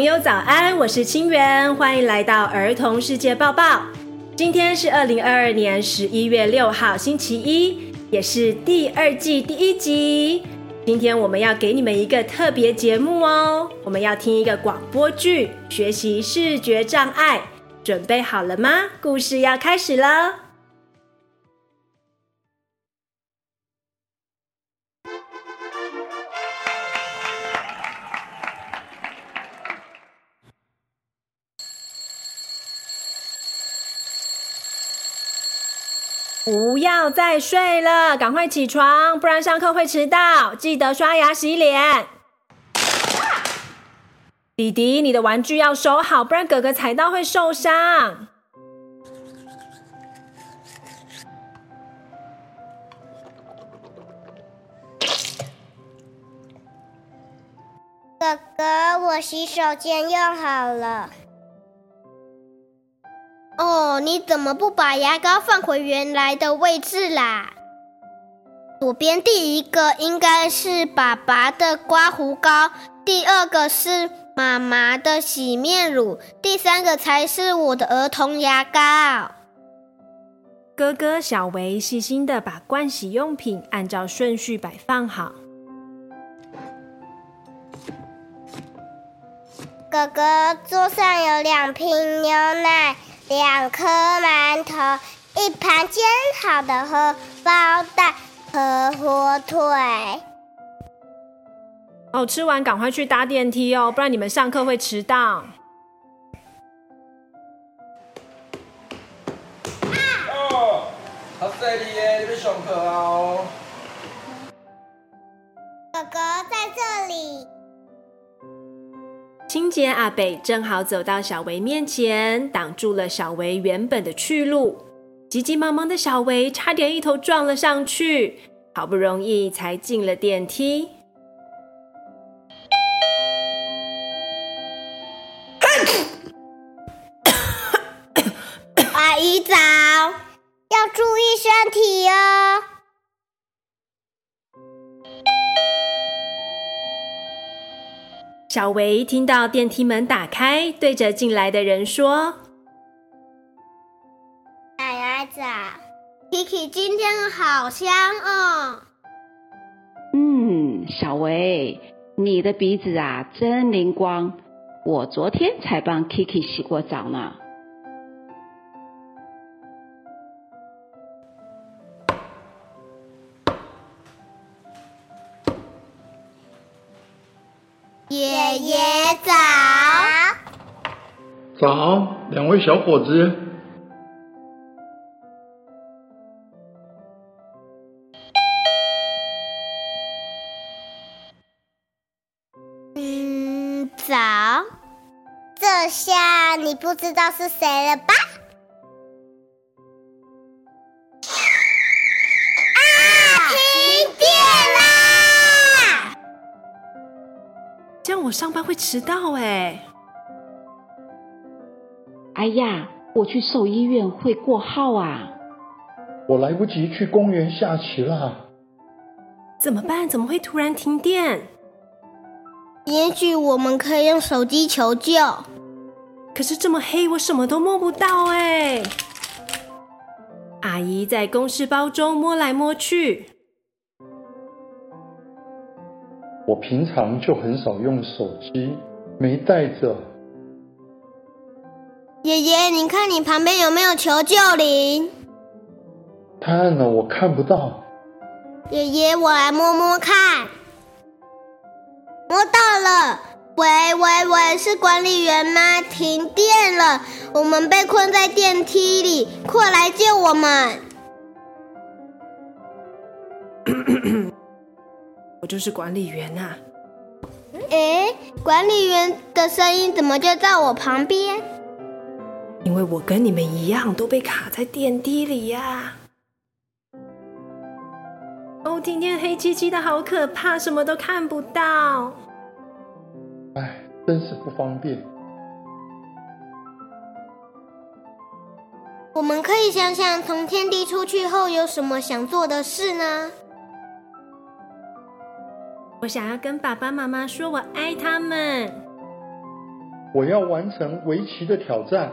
朋友早安，我是清源，欢迎来到儿童世界报报。今天是二零二二年十一月六号，星期一，也是第二季第一集。今天我们要给你们一个特别节目哦，我们要听一个广播剧，学习视觉障碍。准备好了吗？故事要开始了。不要再睡了，赶快起床，不然上课会迟到。记得刷牙洗脸。弟弟，你的玩具要收好，不然哥哥踩到会受伤。哥哥，我洗手间用好了。哦，你怎么不把牙膏放回原来的位置啦？左边第一个应该是爸爸的刮胡膏，第二个是妈妈的洗面乳，第三个才是我的儿童牙膏。哥哥小维细心的把盥洗用品按照顺序摆放好。哥哥，桌上有两瓶牛奶。两颗馒头，一盘煎好的荷包蛋和火腿。哦，吃完赶快去搭电梯哦，不然你们上课会迟到。啊！哦，好犀利耶！你们上课哦。哥哥在这里。清洁阿北正好走到小维面前，挡住了小维原本的去路。急急忙忙的小维差点一头撞了上去，好不容易才进了电梯。阿姨早，要注意身体哦。小维听到电梯门打开，对着进来的人说：“奶奶早，Kiki 今天好香哦。”嗯，小维，你的鼻子啊真灵光，我昨天才帮 Kiki 洗过澡呢。爷爷早，早，两位小伙子。嗯，早。这下你不知道是谁了吧？我上班会迟到哎！哎呀，我去兽医院会过号啊！我来不及去公园下棋了。怎么办？怎么会突然停电？也许我们可以用手机求救。可是这么黑，我什么都摸不到哎！阿姨在公事包中摸来摸去。我平常就很少用手机，没带着。爷爷，你看你旁边有没有求救铃？太暗了，我看不到。爷爷，我来摸摸看。摸到了！喂喂喂，是管理员吗？停电了，我们被困在电梯里，快来救我们！我就是管理员呐、啊。诶，管理员的声音怎么就在我旁边？因为我跟你们一样都被卡在电梯里呀、啊。哦，今天黑漆漆的，好可怕，什么都看不到。哎，真是不方便。我们可以想想，从天地出去后有什么想做的事呢？我想要跟爸爸妈妈说，我爱他们。我要完成围棋的挑战。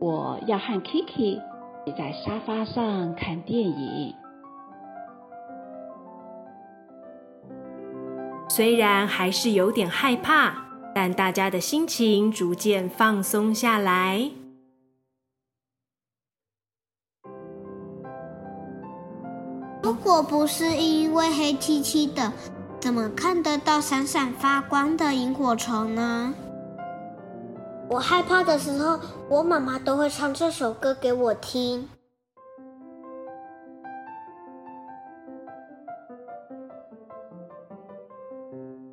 我要和 Kiki 挤在沙发上看电影。虽然还是有点害怕，但大家的心情逐渐放松下来。如果不是因为黑漆漆的，怎么看得到闪闪发光的萤火虫呢？我害怕的时候，我妈妈都会唱这首歌给我听。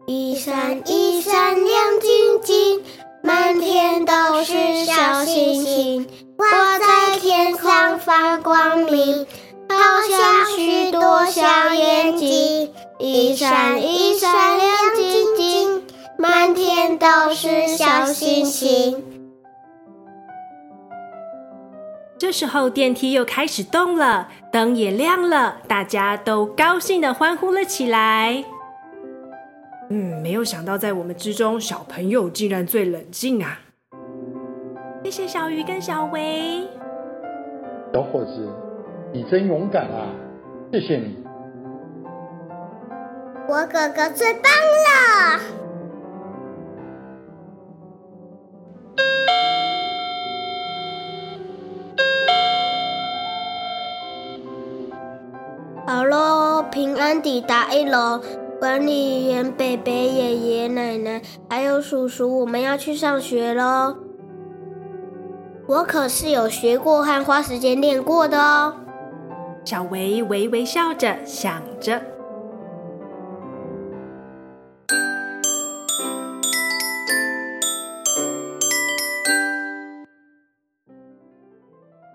一闪一闪亮晶晶，满天都是小星星，挂在天上发光明，好像许多小眼睛。一闪一闪亮晶晶，满天都是小星星。这时候电梯又开始动了，灯也亮了，大家都高兴的欢呼了起来。嗯，没有想到在我们之中，小朋友竟然最冷静啊！谢谢小鱼跟小维。小伙子，你真勇敢啊！谢谢你。我哥哥最棒了。好喽，平安抵达一楼。管理员、伯伯、爷爷、奶奶，还有叔叔，我们要去上学喽。我可是有学过和花时间练过的哦。小维微微笑着想着。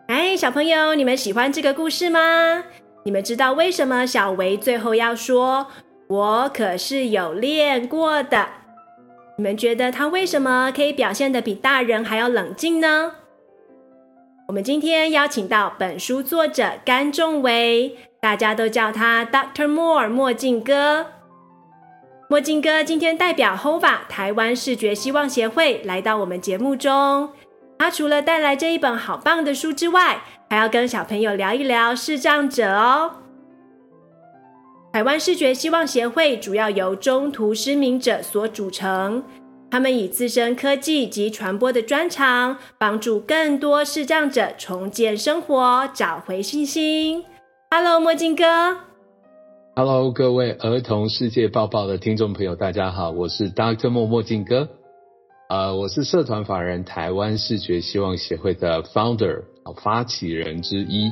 哎，小朋友，你们喜欢这个故事吗？你们知道为什么小维最后要说？我可是有练过的。你们觉得他为什么可以表现的比大人还要冷静呢？我们今天邀请到本书作者甘仲维，大家都叫他 Doctor Moore 墨镜哥。墨镜哥今天代表 HOVA 台湾视觉希望协会来到我们节目中。他除了带来这一本好棒的书之外，还要跟小朋友聊一聊视障者哦。台湾视觉希望协会主要由中途失明者所组成，他们以自身科技及传播的专长，帮助更多视障者重建生活，找回信心。Hello，墨镜哥。Hello，各位儿童世界报报的听众朋友，大家好，我是 Dr. Moore 墨镜哥。呃，我是社团法人台湾视觉希望协会的 Founder，发起人之一，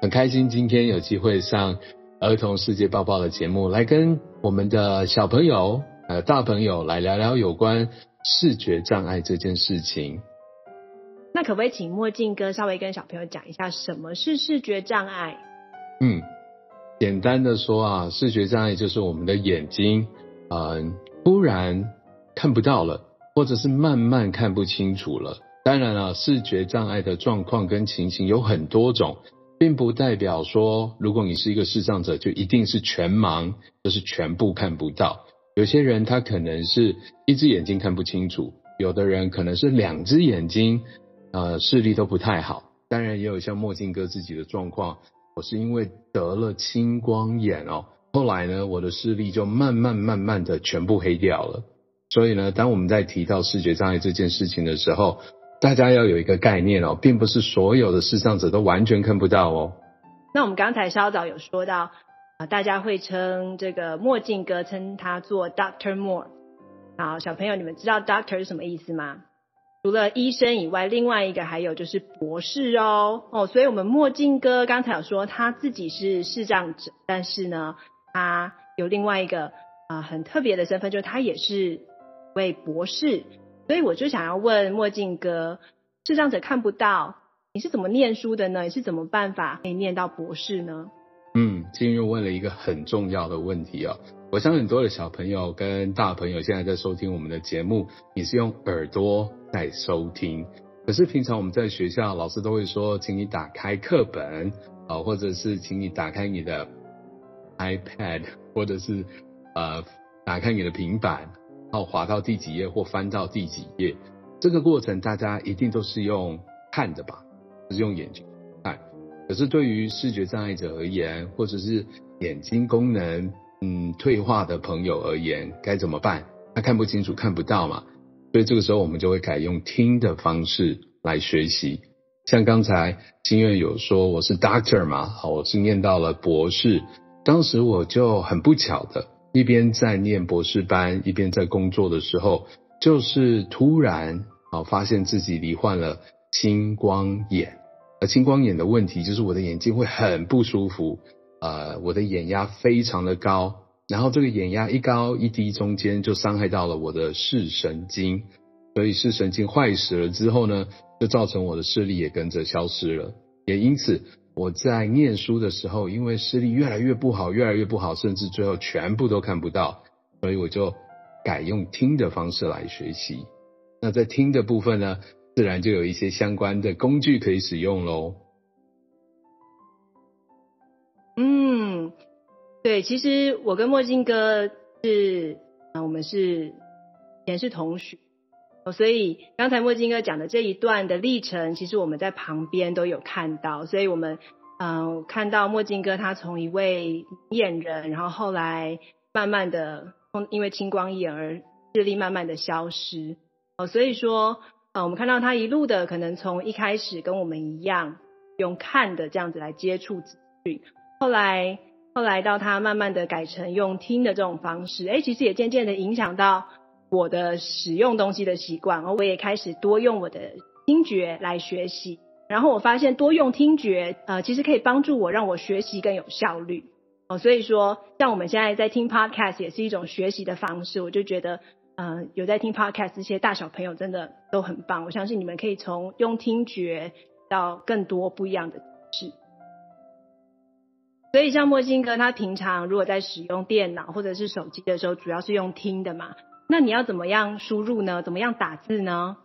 很开心今天有机会上。儿童世界报报的节目，来跟我们的小朋友、呃大朋友来聊聊有关视觉障碍这件事情。那可不可以请墨镜哥稍微跟小朋友讲一下什么是视觉障碍？嗯，简单的说啊，视觉障碍就是我们的眼睛，嗯、呃，突然看不到了，或者是慢慢看不清楚了。当然了、啊，视觉障碍的状况跟情形有很多种。并不代表说，如果你是一个视障者，就一定是全盲，就是全部看不到。有些人他可能是一只眼睛看不清楚，有的人可能是两只眼睛，呃，视力都不太好。当然，也有像墨镜哥自己的状况，我是因为得了青光眼哦，后来呢，我的视力就慢慢慢慢的全部黑掉了。所以呢，当我们在提到视觉障碍这件事情的时候，大家要有一个概念哦，并不是所有的视障者都完全看不到哦。那我们刚才稍早有说到啊，大家会称这个墨镜哥称他做 Doctor Moore。好，小朋友，你们知道 Doctor 是什么意思吗？除了医生以外，另外一个还有就是博士哦。哦，所以我们墨镜哥刚才有说他自己是视障者，但是呢，他有另外一个啊很特别的身份，就是他也是一位博士。所以我就想要问墨镜哥，视障者看不到，你是怎么念书的呢？你是怎么办法可以念到博士呢？嗯，今日问了一个很重要的问题哦。我想很多的小朋友跟大朋友现在在收听我们的节目，你是用耳朵在收听，可是平常我们在学校，老师都会说，请你打开课本啊，或者是请你打开你的 iPad，或者是呃打开你的平板。然后滑到第几页或翻到第几页。这个过程大家一定都是用看的吧，就是用眼睛。可是对于视觉障碍者而言，或者是眼睛功能嗯退化的朋友而言，该怎么办？他看不清楚，看不到嘛。所以这个时候我们就会改用听的方式来学习。像刚才心愿有说我是 doctor 嘛，好，我是念到了博士。当时我就很不巧的，一边在念博士班，一边在工作的时候，就是突然啊发现自己罹患了青光眼。而青光眼的问题就是我的眼睛会很不舒服，呃，我的眼压非常的高，然后这个眼压一高一低中间就伤害到了我的视神经，所以视神经坏死了之后呢，就造成我的视力也跟着消失了，也因此我在念书的时候，因为视力越来越不好，越来越不好，甚至最后全部都看不到，所以我就改用听的方式来学习。那在听的部分呢，自然就有一些相关的工具可以使用喽。嗯，对，其实我跟墨镜哥是啊，我们是以前是同学。所以刚才墨镜哥讲的这一段的历程，其实我们在旁边都有看到。所以我们嗯、看到墨镜哥他从一位眼人，然后后来慢慢的因为青光眼而视力慢慢的消失。哦，所以说呃我们看到他一路的可能从一开始跟我们一样用看的这样子来接触资讯，后来后来到他慢慢的改成用听的这种方式，哎，其实也渐渐的影响到。我的使用东西的习惯，而我也开始多用我的听觉来学习。然后我发现多用听觉，呃，其实可以帮助我让我学习更有效率。哦，所以说，像我们现在在听 podcast 也是一种学习的方式。我就觉得，嗯，有在听 podcast 这些大小朋友真的都很棒，我相信你们可以从用听觉到更多不一样的事。所以像墨镜哥，他平常如果在使用电脑或者是手机的时候，主要是用听的嘛。那你要怎么样输入呢？怎么样打字呢？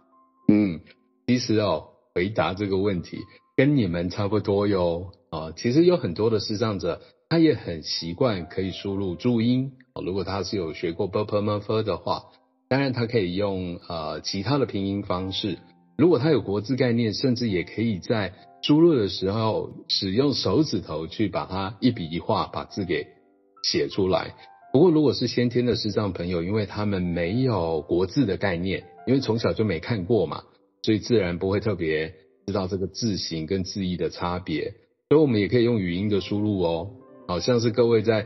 嗯，其实哦，回答这个问题跟你们差不多哟。啊，其实有很多的视障者，他也很习惯可以输入注音。如果他是有学过 b u r p e r m u r f e r 的话，当然他可以用呃其他的拼音方式。如果他有国字概念，甚至也可以在输入的时候使用手指头去把它一笔一画把字给写出来。不过，如果是先天的视障朋友，因为他们没有国字的概念，因为从小就没看过嘛，所以自然不会特别知道这个字形跟字义的差别。所以，我们也可以用语音的输入哦。好像是各位在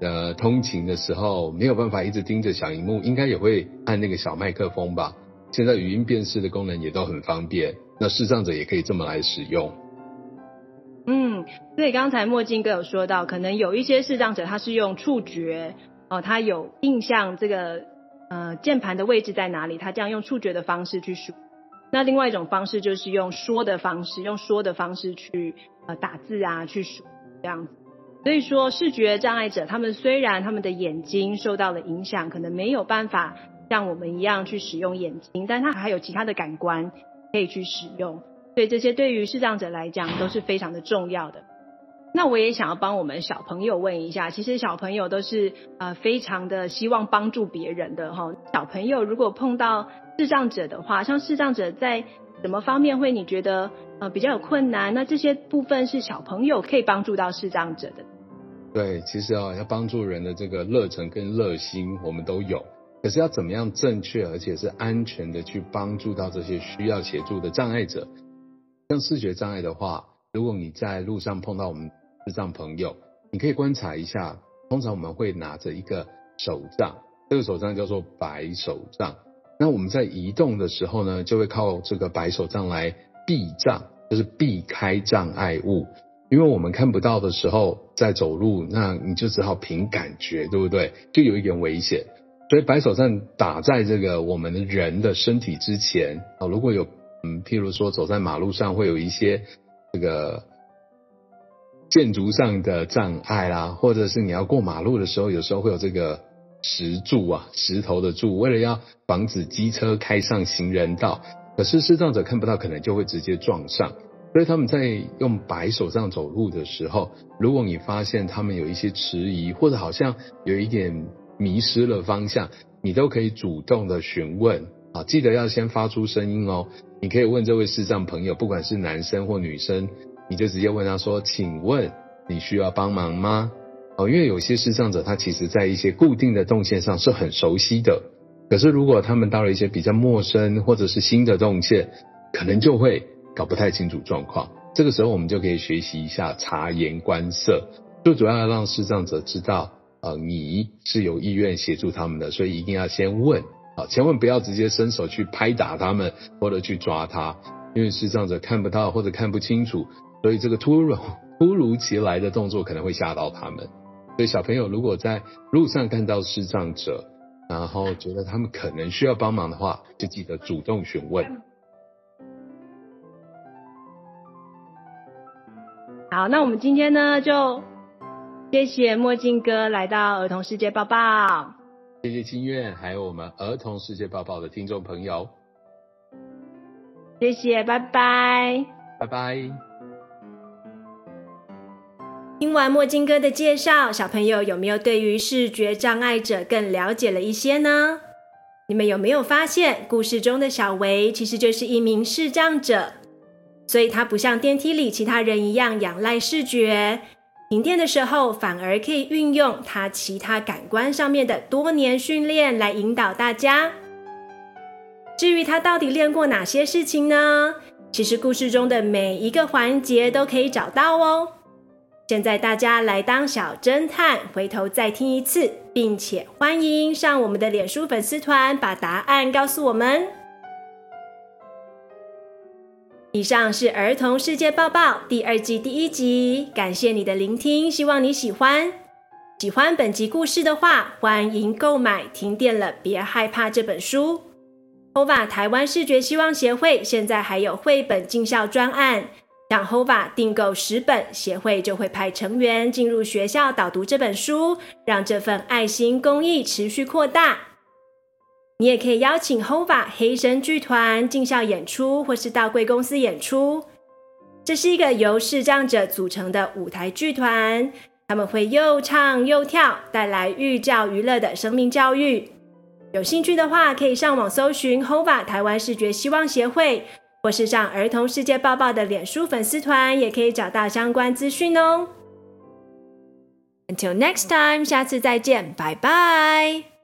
呃通勤的时候没有办法一直盯着小荧幕，应该也会按那个小麦克风吧？现在语音辨识的功能也都很方便，那视障者也可以这么来使用。嗯，所以刚才墨镜哥有说到，可能有一些视障者他是用触觉哦，他有印象这个呃键盘的位置在哪里，他这样用触觉的方式去输。那另外一种方式就是用说的方式，用说的方式去呃打字啊，去输这样子。所以说视觉障碍者他们虽然他们的眼睛受到了影响，可能没有办法像我们一样去使用眼睛，但他还有其他的感官可以去使用。所以这些对于视障者来讲都是非常的重要的。那我也想要帮我们小朋友问一下，其实小朋友都是呃非常的希望帮助别人的哈。小朋友如果碰到视障者的话，像视障者在什么方面会你觉得呃比较有困难？那这些部分是小朋友可以帮助到视障者的。对，其实啊，要帮助人的这个热忱跟热心我们都有，可是要怎么样正确而且是安全的去帮助到这些需要协助的障碍者？像视觉障碍的话，如果你在路上碰到我们视障朋友，你可以观察一下。通常我们会拿着一个手杖，这个手杖叫做白手杖。那我们在移动的时候呢，就会靠这个白手杖来避障，就是避开障碍物。因为我们看不到的时候，在走路，那你就只好凭感觉，对不对？就有一点危险。所以白手杖打在这个我们的人的身体之前啊，如果有。嗯，譬如说走在马路上会有一些这个建筑上的障碍啦，或者是你要过马路的时候，有时候会有这个石柱啊、石头的柱，为了要防止机车开上行人道，可是视障者看不到，可能就会直接撞上。所以他们在用白手杖走路的时候，如果你发现他们有一些迟疑，或者好像有一点迷失了方向，你都可以主动的询问啊，记得要先发出声音哦。你可以问这位视障朋友，不管是男生或女生，你就直接问他说：“请问你需要帮忙吗？”哦，因为有些视障者他其实在一些固定的动线上是很熟悉的，可是如果他们到了一些比较陌生或者是新的动线，可能就会搞不太清楚状况。这个时候我们就可以学习一下察言观色，最主要要让视障者知道，呃，你是有意愿协助他们的，所以一定要先问。啊，千万不要直接伸手去拍打他们，或者去抓他，因为视障者看不到或者看不清楚，所以这个突如 突如其来的动作可能会吓到他们。所以小朋友如果在路上看到视障者，然后觉得他们可能需要帮忙的话，就记得主动询问。好，那我们今天呢，就谢谢墨镜哥来到儿童世界报报。谢谢金苑，还有我们儿童世界报报的听众朋友，谢谢，拜拜，拜拜。听完墨镜哥的介绍，小朋友有没有对于视觉障碍者更了解了一些呢？你们有没有发现，故事中的小维其实就是一名视障者，所以他不像电梯里其他人一样仰赖视觉。停电的时候，反而可以运用他其他感官上面的多年训练来引导大家。至于他到底练过哪些事情呢？其实故事中的每一个环节都可以找到哦。现在大家来当小侦探，回头再听一次，并且欢迎上我们的脸书粉丝团，把答案告诉我们。以上是儿童世界报报第二季第一集，感谢你的聆听，希望你喜欢。喜欢本集故事的话，欢迎购买《停电了别害怕》这本书。HOVA 台湾视觉希望协会现在还有绘本进校专案，向 HOVA 订购十本，协会就会派成员进入学校导读这本书，让这份爱心公益持续扩大。你也可以邀请 HOVA 黑神剧团进校演出，或是到贵公司演出。这是一个由视障者组成的舞台剧团，他们会又唱又跳，带来寓教于乐的生命教育。有兴趣的话，可以上网搜寻 HOVA 台湾视觉希望协会，或是上儿童世界报报的脸书粉丝团，也可以找到相关资讯哦。Until next time，下次再见，拜拜。